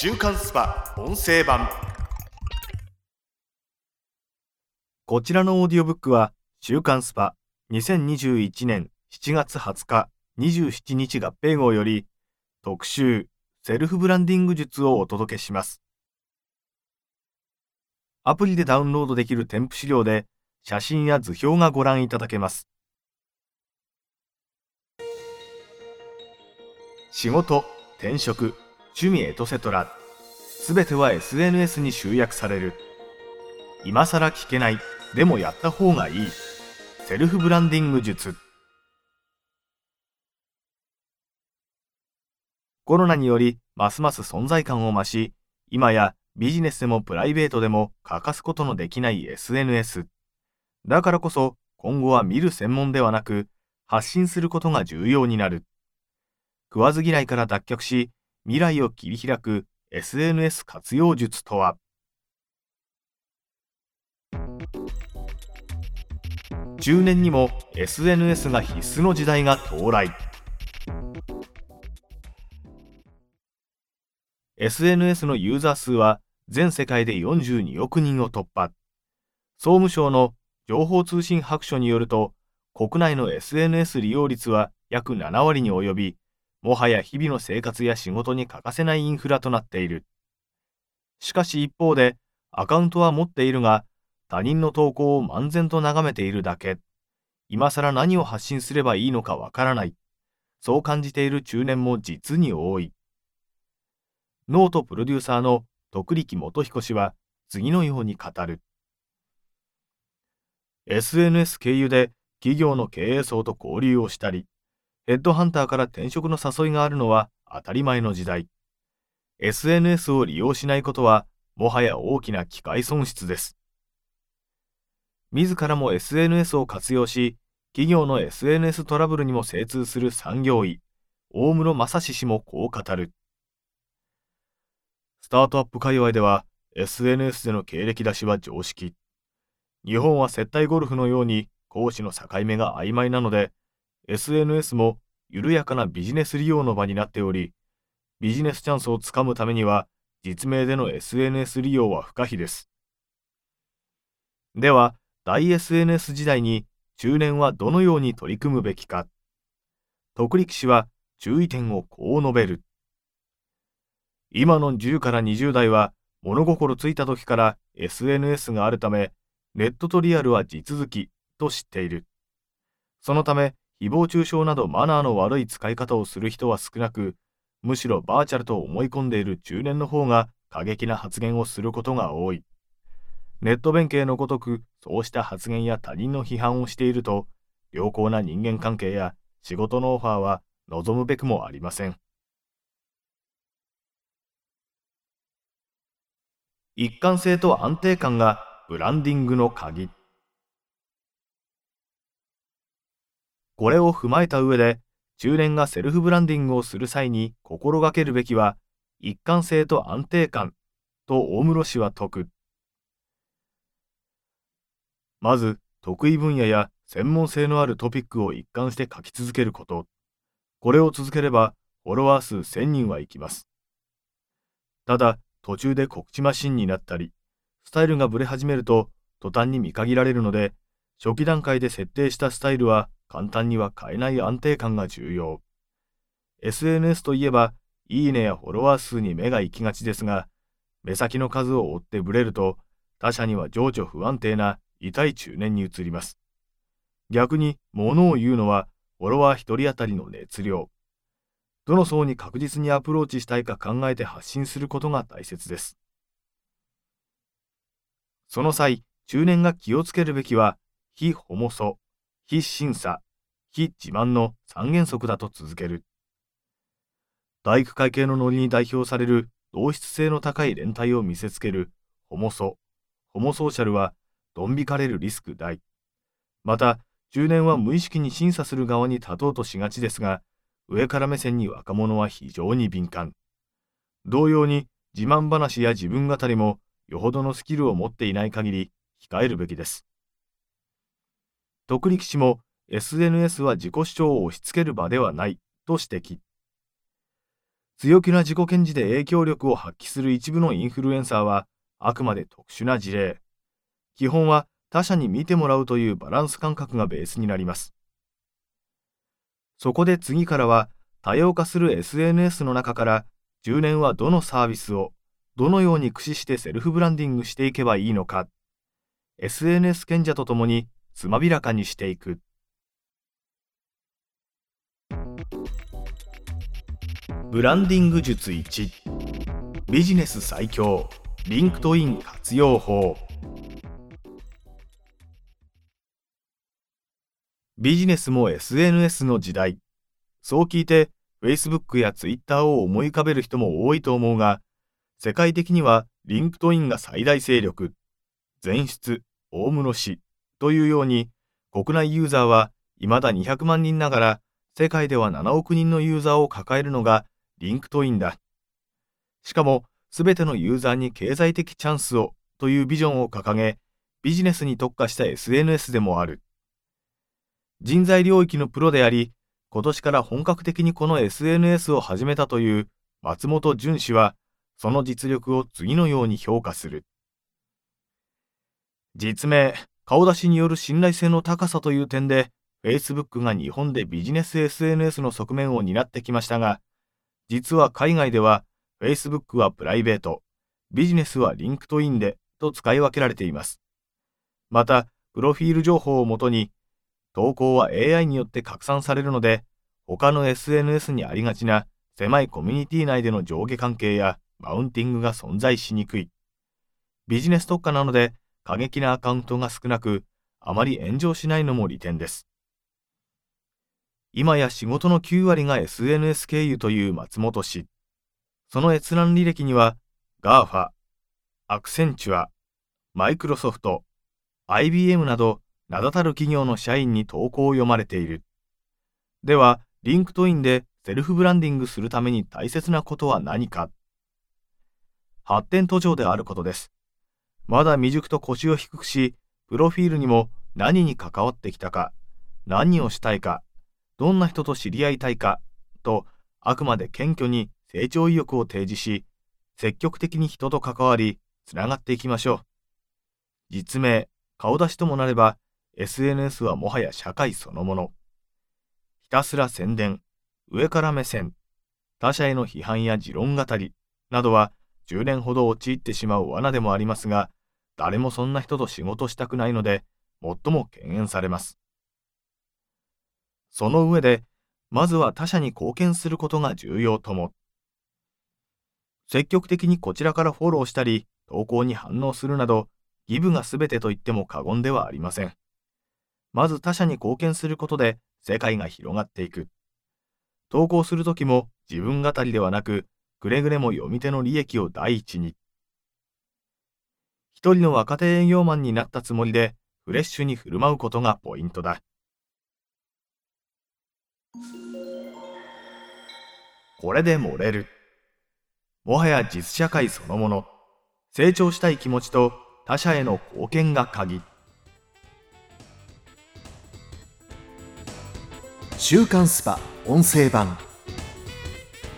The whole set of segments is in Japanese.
週刊 SPA 音声版。こちらのオーディオブックは週刊 SPA 2021年7月20日27日合併号より特集セルフブランディング術をお届けします。アプリでダウンロードできる添付資料で写真や図表がご覧いただけます。仕事転職趣味エトセトラ。すべては SNS に集約される。今さら聞けない。でもやった方がいい。セルフブランディング術。コロナによりますます存在感を増し今やビジネスでもプライベートでも欠かすことのできない SNS だからこそ今後は見る専門ではなく発信することが重要になる。食わず嫌いから脱却し未来を切り開く SNS 活用術とは？10年にも SNS が必須の時代が到来。SNS のユーザー数は全世界で42億人を突破。総務省の情報通信白書によると国内の SNS 利用率は約7割に及びもはや日々の生活や仕事に欠かせないインフラとなっている。しかし一方でアカウントは持っているが他人の投稿を漫然と眺めているだけ。今更何を発信すればいいのかわからない。そう感じている中年も実に多い。ノートプロデューサーの徳力元彦氏は次のように語る。SNS 経由で企業の経営層と交流をしたりヘッドハンターから転職の誘いがあるのは当たり前の時代。SNS を利用しないことはもはや大きな機会損失です。自らも SNS を活用し企業の SNS トラブルにも精通する産業医大室正史氏もこう語る。スタートアップ界隈では SNS での経歴出しは常識。日本は接待ゴルフのように講師の境目が曖昧なので、SNS も緩やかなビジネス利用の場になっており、ビジネスチャンスをつかむためには、実名での SNS 利用は不可避です。では、大 SNS 時代に中年はどのように取り組むべきか。徳力氏は注意点をこう述べる。今の10から20代は物心ついた時から SNS があるため、ネットとリアルは地続きと知っている。そのため、誹謗中傷などマナーの悪い使い方をする人は少なく、むしろバーチャルと思い込んでいる中年の方が過激な発言をすることが多い。ネット弁慶のごとく、そうした発言や他人の批判をしていると、良好な人間関係や仕事のオファーは望むべくもありません。一貫性と安定感がブランディングの鍵。これを踏まえた上で、中年がセルフブランディングをする際に心がけるべきは、一貫性と安定感と大室氏は説く。まず、得意分野や専門性のあるトピックを一貫して書き続けること。これを続ければ、フォロワー数1000人はいきます。ただ、途中で告知マシンになったり、スタイルがブレ始めると途端に見限られるので、初期段階で設定したスタイルは簡単には変えない安定感が重要。SNS といえば、いいねやフォロワー数に目が行きがちですが、目先の数を追ってブレると、他者には情緒不安定な痛い中年に移ります。逆に、物を言うのは、フォロワー1人当たりの熱量。どの層に確実にアプローチしたいか考えて発信することが大切です。その際、中年が気をつけるべきは、非ホモソ、非審査、非自慢の三原則だと続ける。大工会系のノリに代表される同質性の高い連帯を見せつけるホモソ、ホモソーシャルは、ドン引かれるリスク大。また、中年は無意識に審査する側に立とうとしがちですが、上から目線に若者は非常に敏感。同様に自慢話や自分語りもよほどのスキルを持っていない限り控えるべきです。徳力氏も SNS は自己主張を押し付ける場ではないと指摘。強気な自己顕示で影響力を発揮する一部のインフルエンサーはあくまで特殊な事例。基本は他者に見てもらうというバランス感覚がベースになります。そこで次からは多様化する SNS の中から10年はどのサービスをどのように駆使してセルフブランディングしていけばいいのか SNS 賢者とともにつまびらかにしていく。ブランディング術1ビジネス最強。リンクトイン活用法。ビジネスも SNS の時代。そう聞いて、Facebook や Twitter を思い浮かべる人も多いと思うが、世界的にはリンクトインが最大勢力、前出、大室氏いうように、国内ユーザーは未だ200万人ながら、世界では7億人のユーザーを抱えるのがリンクトインだ。しかも、すべてのユーザーに経済的チャンスをというビジョンを掲げ、ビジネスに特化した SNS でもある。人材領域のプロであり、今年から本格的にこの SNS を始めたという松本潤氏は、その実力を次のように評価する。実名、顔出しによる信頼性の高さという点で、Facebook が日本でビジネス SNS の側面を担ってきましたが、実は海外では Facebook はプライベート、ビジネスはリンクトインでと使い分けられています。また、プロフィール情報をもとに投稿は AI によって拡散されるので、他の SNS にありがちな狭いコミュニティ内での上下関係やマウンティングが存在しにくい。ビジネス特化なので過激なアカウントが少なく、あまり炎上しないのも利点です。今や仕事の9割が SNS 経由という松本氏。その閲覧履歴には、GAFA、アクセンチュア、マイクロソフト、IBM など名だたる企業の社員に投稿を読まれている。では、リンクトインでセルフブランディングするために大切なことは何か発展途上であることです。まだ未熟と腰を低くし、プロフィールにも何に関わってきたか、何をしたいか、どんな人と知り合いたいか、と、あくまで謙虚に成長意欲を提示し、積極的に人と関わり、つながっていきましょう。実名、顔出しともなれば、SNS はもはや社会そのもの。ひたすら宣伝、上から目線、他者への批判や持論語りなどは10年ほど陥ってしまう罠でもありますが、誰もそんな人と仕事したくないので、最も敬遠されます。その上で、まずは他者に貢献することが重要とも。積極的にこちらからフォローしたり、投稿に反応するなど、ギブが全てと言っても過言ではありません。まず他者に貢献することで世界が広がっていく。投稿するときも自分語りではなく、くれぐれも読み手の利益を第一に。一人の若手営業マンになったつもりで、フレッシュに振る舞うことがポイントだ。これで漏れる。もはや実社会そのもの。成長したい気持ちと他者への貢献が鍵。週刊スパ音声版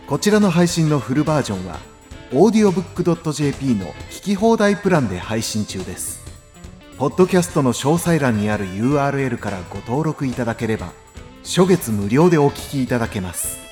こちらの配信のフルバージョンはオーディオブックドット JP の聞き放題プランで配信中です。ポッドキャストの詳細欄にある URL からご登録いただければ初月無料でお聞きいただけます。